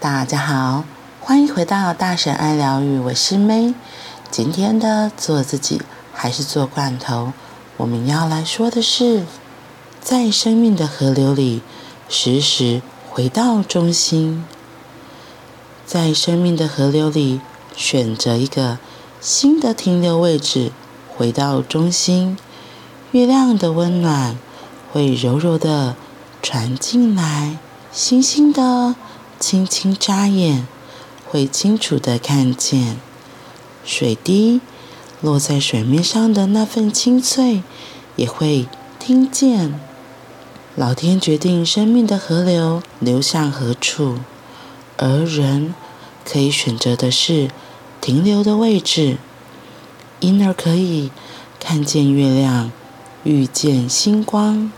大家好，欢迎回到大神爱疗愈，我是 May。今天的做自己还是做罐头，我们要来说的是，在生命的河流里，时时回到中心。在生命的河流里，选择一个新的停留位置，回到中心。月亮的温暖会柔柔的传进来，星星的轻轻眨眼，会清楚的看见水滴落在水面上的那份清脆，也会听见。老天决定生命的河流流向何处，而人可以选择的是停留的位置，因而可以看见月亮。遇见星光。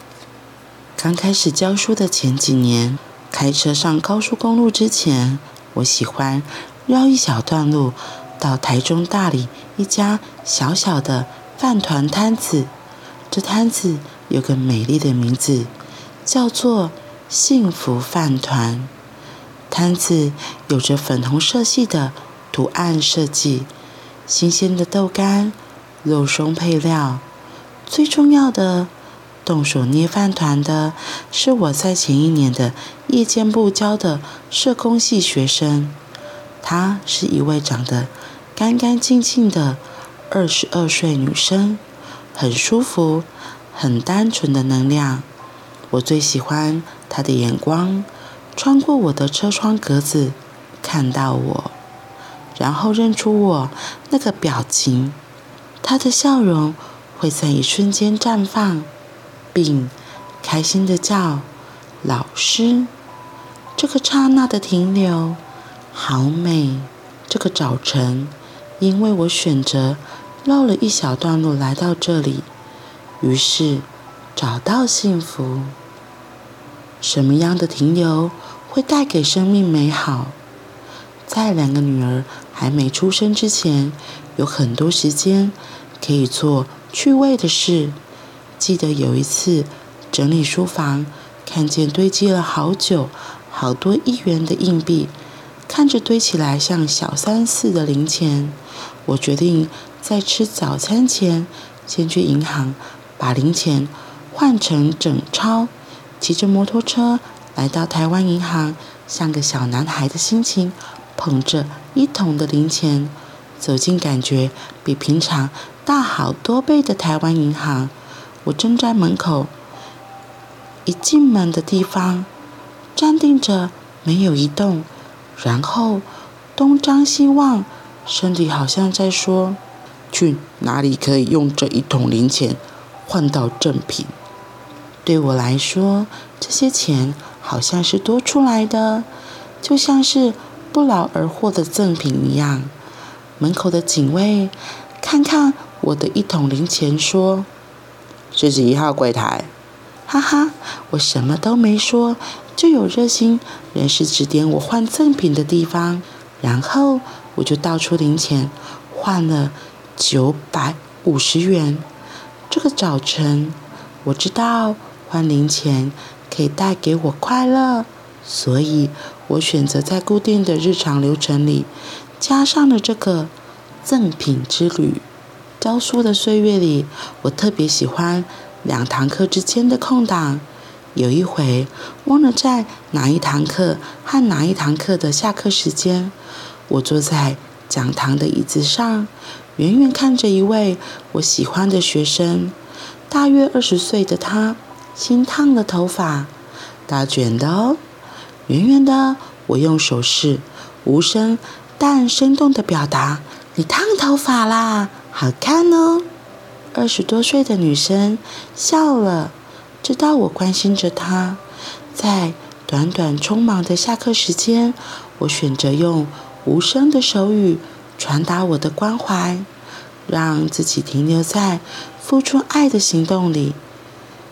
刚开始教书的前几年，开车上高速公路之前，我喜欢绕一小段路，到台中大里一家小小的饭团摊子。这摊子有个美丽的名字，叫做“幸福饭团”。摊子有着粉红色系的图案设计，新鲜的豆干，肉松配料。最重要的，动手捏饭团的是我在前一年的夜间部教的社工系学生。她是一位长得干干净净的二十二岁女生，很舒服、很单纯的能量。我最喜欢她的眼光，穿过我的车窗格子，看到我，然后认出我那个表情，她的笑容。会在一瞬间绽放，并开心的叫“老师”。这个刹那的停留，好美。这个早晨，因为我选择绕了一小段路来到这里，于是找到幸福。什么样的停留会带给生命美好？在两个女儿还没出生之前，有很多时间可以做。趣味的事，记得有一次整理书房，看见堆积了好久、好多一元的硬币，看着堆起来像小三似的零钱。我决定在吃早餐前，先去银行把零钱换成整钞。骑着摩托车来到台湾银行，像个小男孩的心情，捧着一桶的零钱。走进感觉比平常大好多倍的台湾银行，我正在门口，一进门的地方，站定着没有移动，然后东张西望，身体好像在说：“去哪里可以用这一桶零钱换到赠品？”对我来说，这些钱好像是多出来的，就像是不劳而获的赠品一样。门口的警卫看看我的一桶零钱，说：“是几号柜台？”哈哈，我什么都没说，就有热心人士指点我换赠品的地方，然后我就倒出零钱，换了九百五十元。这个早晨，我知道换零钱可以带给我快乐，所以我选择在固定的日常流程里。加上了这个赠品之旅。教书的岁月里，我特别喜欢两堂课之间的空档。有一回忘了在哪一堂课和哪一堂课的下课时间，我坐在讲堂的椅子上，远远看着一位我喜欢的学生，大约二十岁的他，新烫的头发，大卷的哦。远远的，我用手势，无声。但生动的表达，你烫头发啦，好看哦。二十多岁的女生笑了，知道我关心着她。在短短匆忙的下课时间，我选择用无声的手语传达我的关怀，让自己停留在付出爱的行动里，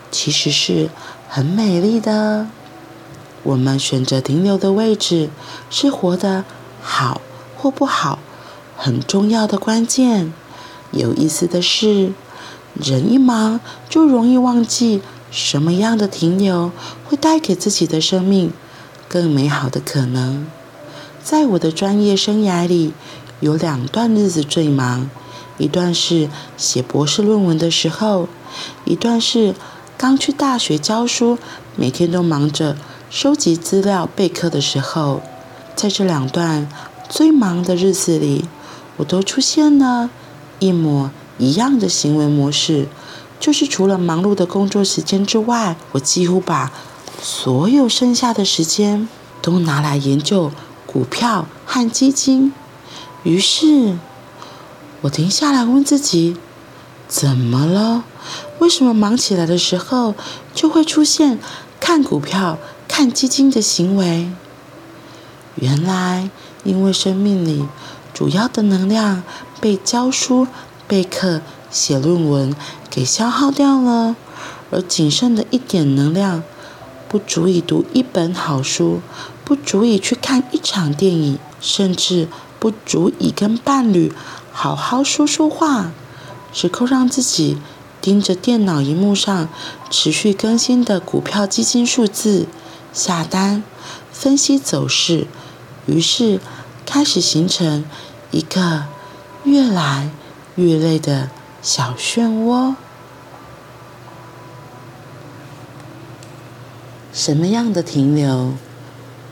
其实是很美丽的。我们选择停留的位置，是活得好。或不好，很重要的关键。有意思的是，人一忙就容易忘记什么样的停留会带给自己的生命更美好的可能。在我的专业生涯里，有两段日子最忙，一段是写博士论文的时候，一段是刚去大学教书，每天都忙着收集资料备课的时候。在这两段最忙的日子里，我都出现了一模一样的行为模式，就是除了忙碌的工作时间之外，我几乎把所有剩下的时间都拿来研究股票和基金。于是，我停下来问自己：怎么了？为什么忙起来的时候就会出现看股票、看基金的行为？原来，因为生命里主要的能量被教书、备课、写论文给消耗掉了，而仅剩的一点能量，不足以读一本好书，不足以去看一场电影，甚至。不足以跟伴侣好好说说话，只够让自己盯着电脑荧幕上持续更新的股票基金数字，下单、分析走势，于是开始形成一个越来越累的小漩涡。什么样的停留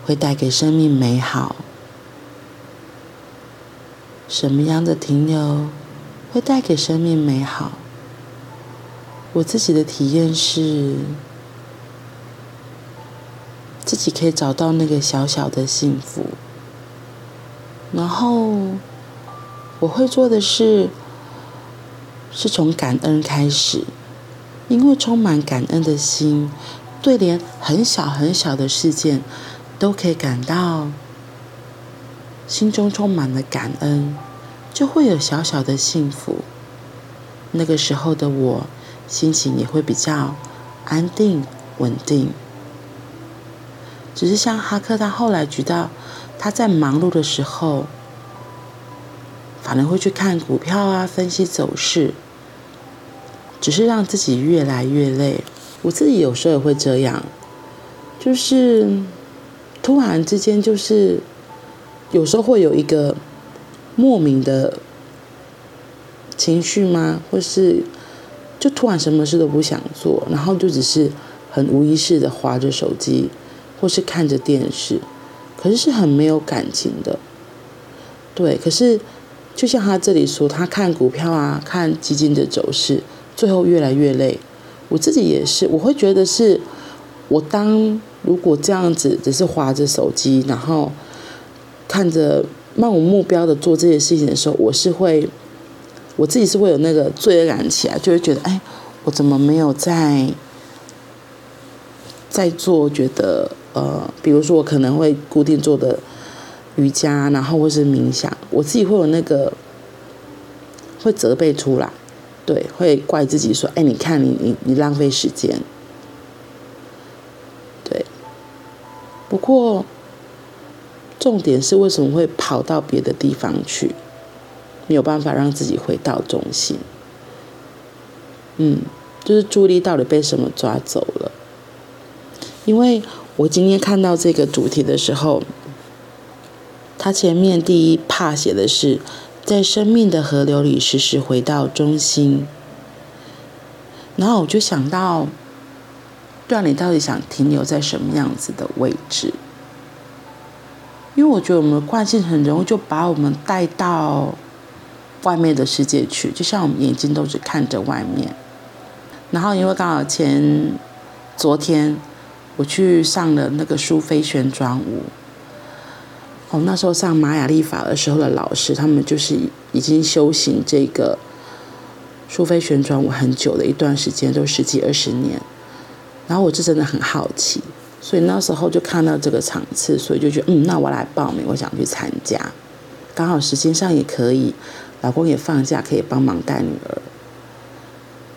会带给生命美好？什么样的停留会带给生命美好？我自己的体验是，自己可以找到那个小小的幸福。然后我会做的是，是从感恩开始，因为充满感恩的心，对连很小很小的事件都可以感到。心中充满了感恩，就会有小小的幸福。那个时候的我，心情也会比较安定稳定。只是像哈克他后来举到，他在忙碌的时候，反而会去看股票啊，分析走势，只是让自己越来越累。我自己有时候也会这样，就是突然之间就是。有时候会有一个莫名的情绪吗？或是就突然什么事都不想做，然后就只是很无意识的划着手机，或是看着电视，可是是很没有感情的。对，可是就像他这里说，他看股票啊，看基金的走势，最后越来越累。我自己也是，我会觉得是，我当如果这样子只是划着手机，然后。看着漫无目标的做这些事情的时候，我是会，我自己是会有那个罪恶感起来，就会觉得，哎，我怎么没有在在做？觉得呃，比如说我可能会固定做的瑜伽，然后或是冥想，我自己会有那个会责备出来，对，会怪自己说，哎，你看你你你浪费时间，对，不过。重点是为什么会跑到别的地方去？没有办法让自己回到中心。嗯，就是注意力到底被什么抓走了？因为我今天看到这个主题的时候，他前面第一怕写的是在生命的河流里时时回到中心，然后我就想到，对啊，你到底想停留在什么样子的位置？因为我觉得我们的惯性很容易就把我们带到外面的世界去，就像我们眼睛都只看着外面。然后因为刚好前昨天我去上了那个苏菲旋转舞，哦，那时候上玛雅历法的时候的老师，他们就是已经修行这个苏菲旋转舞很久的一段时间，都十几二十年。然后我就真的很好奇。所以那时候就看到这个场次，所以就觉得嗯，那我来报名，我想去参加，刚好时间上也可以，老公也放假，可以帮忙带女儿，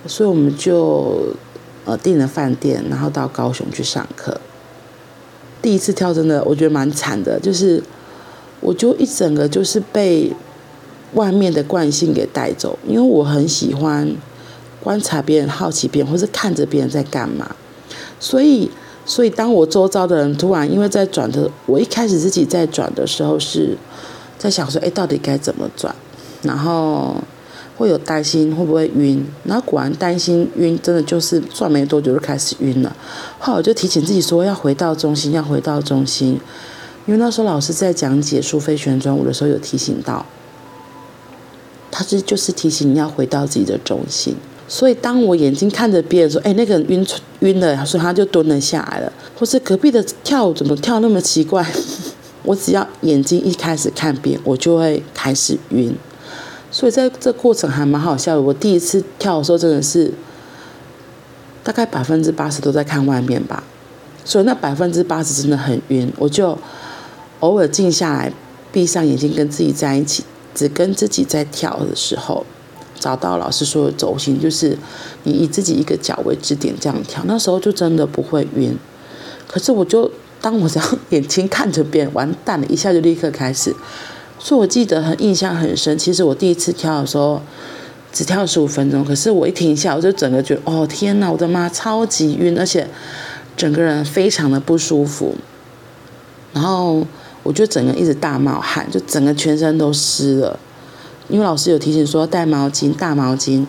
所以我们就呃订了饭店，然后到高雄去上课。第一次跳真的我觉得蛮惨的，就是我就一整个就是被外面的惯性给带走，因为我很喜欢观察别人、好奇别人，或是看着别人在干嘛，所以。所以当我周遭的人突然因为在转的，我一开始自己在转的时候是在想说，哎，到底该怎么转？然后会有担心会不会晕，然后果然担心晕，真的就是转没多久就开始晕了。后来我就提醒自己说，要回到中心，要回到中心，因为那时候老师在讲解苏菲旋转舞的时候有提醒到，他是就是提醒你要回到自己的中心。所以当我眼睛看着别人说，哎，那个人晕晕了，所以他就蹲了下来了，或是隔壁的跳舞怎么跳那么奇怪，我只要眼睛一开始看别人，我就会开始晕。所以在这过程还蛮好笑的。我第一次跳的时候，真的是大概百分之八十都在看外面吧。所以那百分之八十真的很晕。我就偶尔静下来，闭上眼睛，跟自己在一起，只跟自己在跳的时候，找到老师说的轴心，就是你以自己一个脚为支点这样跳。那时候就真的不会晕。可是我就当我这样眼睛看着别人，完蛋了，一下就立刻开始。所以我记得很印象很深。其实我第一次跳的时候，只跳十五分钟。可是我一停下，我就整个觉得，哦天哪，我的妈，超级晕，而且整个人非常的不舒服。然后我就整个一直大冒汗，就整个全身都湿了。因为老师有提醒说带毛巾，大毛巾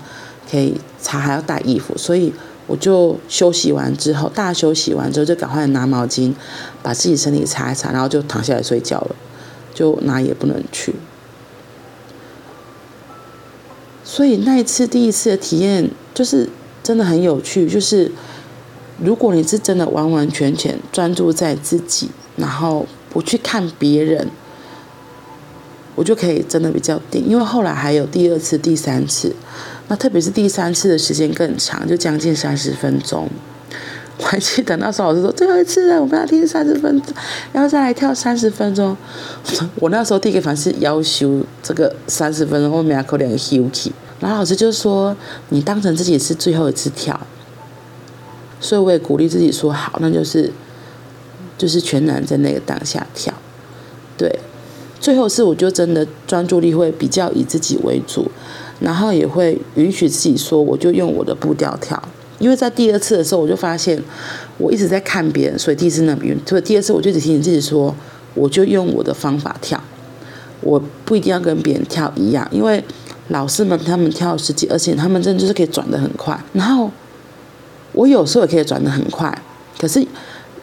可以擦，还要带衣服。所以我就休息完之后，大休息完之后就赶快拿毛巾把自己身体擦一擦，然后就躺下来睡觉了。就哪也不能去，所以那一次第一次的体验就是真的很有趣。就是如果你是真的完完全全专注在自己，然后不去看别人，我就可以真的比较定。因为后来还有第二次、第三次，那特别是第三次的时间更长，就将近三十分钟。我还记得那时候老师说，最后一次了，我们要听三十分钟，然后再来跳三十分钟。我那时候第一个反应是要求这个三十分钟，后面要扣两个休息。然后老师就说，你当成自己是最后一次跳，所以我也鼓励自己说好，那就是就是全然在那个当下跳。对，最后是我就真的专注力会比较以自己为主，然后也会允许自己说，我就用我的步调跳。因为在第二次的时候，我就发现我一直在看别人，所以第一次那么晕。所以第二次我就只提醒自己说，我就用我的方法跳，我不一定要跟别人跳一样。因为老师们他们跳十几，而且他们真的就是可以转得很快。然后我有时候也可以转得很快，可是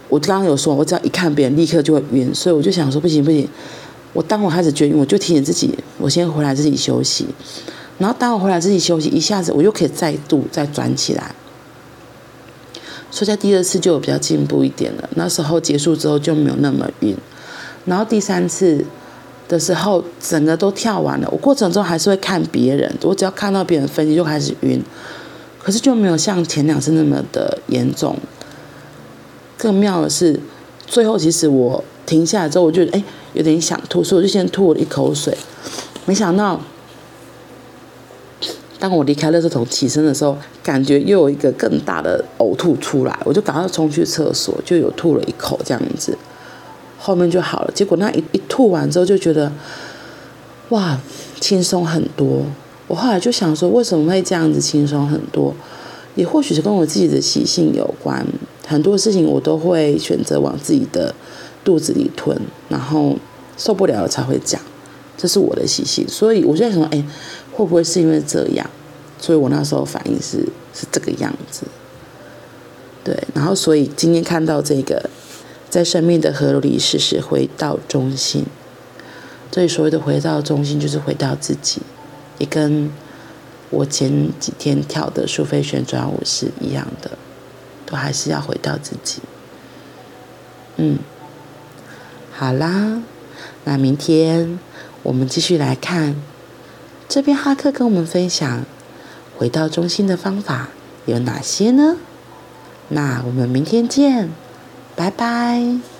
我刚刚有说，我只要一看别人，立刻就会晕。所以我就想说，不行不行，我当我开始觉晕，我就提醒自己，我先回来自己休息。然后当我回来自己休息，一下子我又可以再度再转起来。所以在第二次就有比较进步一点了，那时候结束之后就没有那么晕，然后第三次的时候整个都跳完了，我过程中还是会看别人，我只要看到别人分析就开始晕，可是就没有像前两次那么的严重。更妙的是，最后其实我停下来之后，我就哎有点想吐，所以我就先吐了一口水，没想到。当我离开垃圾桶起身的时候，感觉又有一个更大的呕吐出来，我就赶快冲去厕所，就有吐了一口这样子，后面就好了。结果那一一吐完之后，就觉得哇，轻松很多。我后来就想说，为什么会这样子轻松很多？也或许是跟我自己的习性有关，很多事情我都会选择往自己的肚子里吞，然后受不了了才会讲，这是我的习性。所以我就在想说，哎。会不会是因为这样，所以我那时候反应是是这个样子，对，然后所以今天看到这个，在生命的河流里时时回到中心，这里所谓的回到中心就是回到自己，也跟我前几天跳的苏菲旋转舞是一样的，都还是要回到自己。嗯，好啦，那明天我们继续来看。这边哈克跟我们分享回到中心的方法有哪些呢？那我们明天见，拜拜。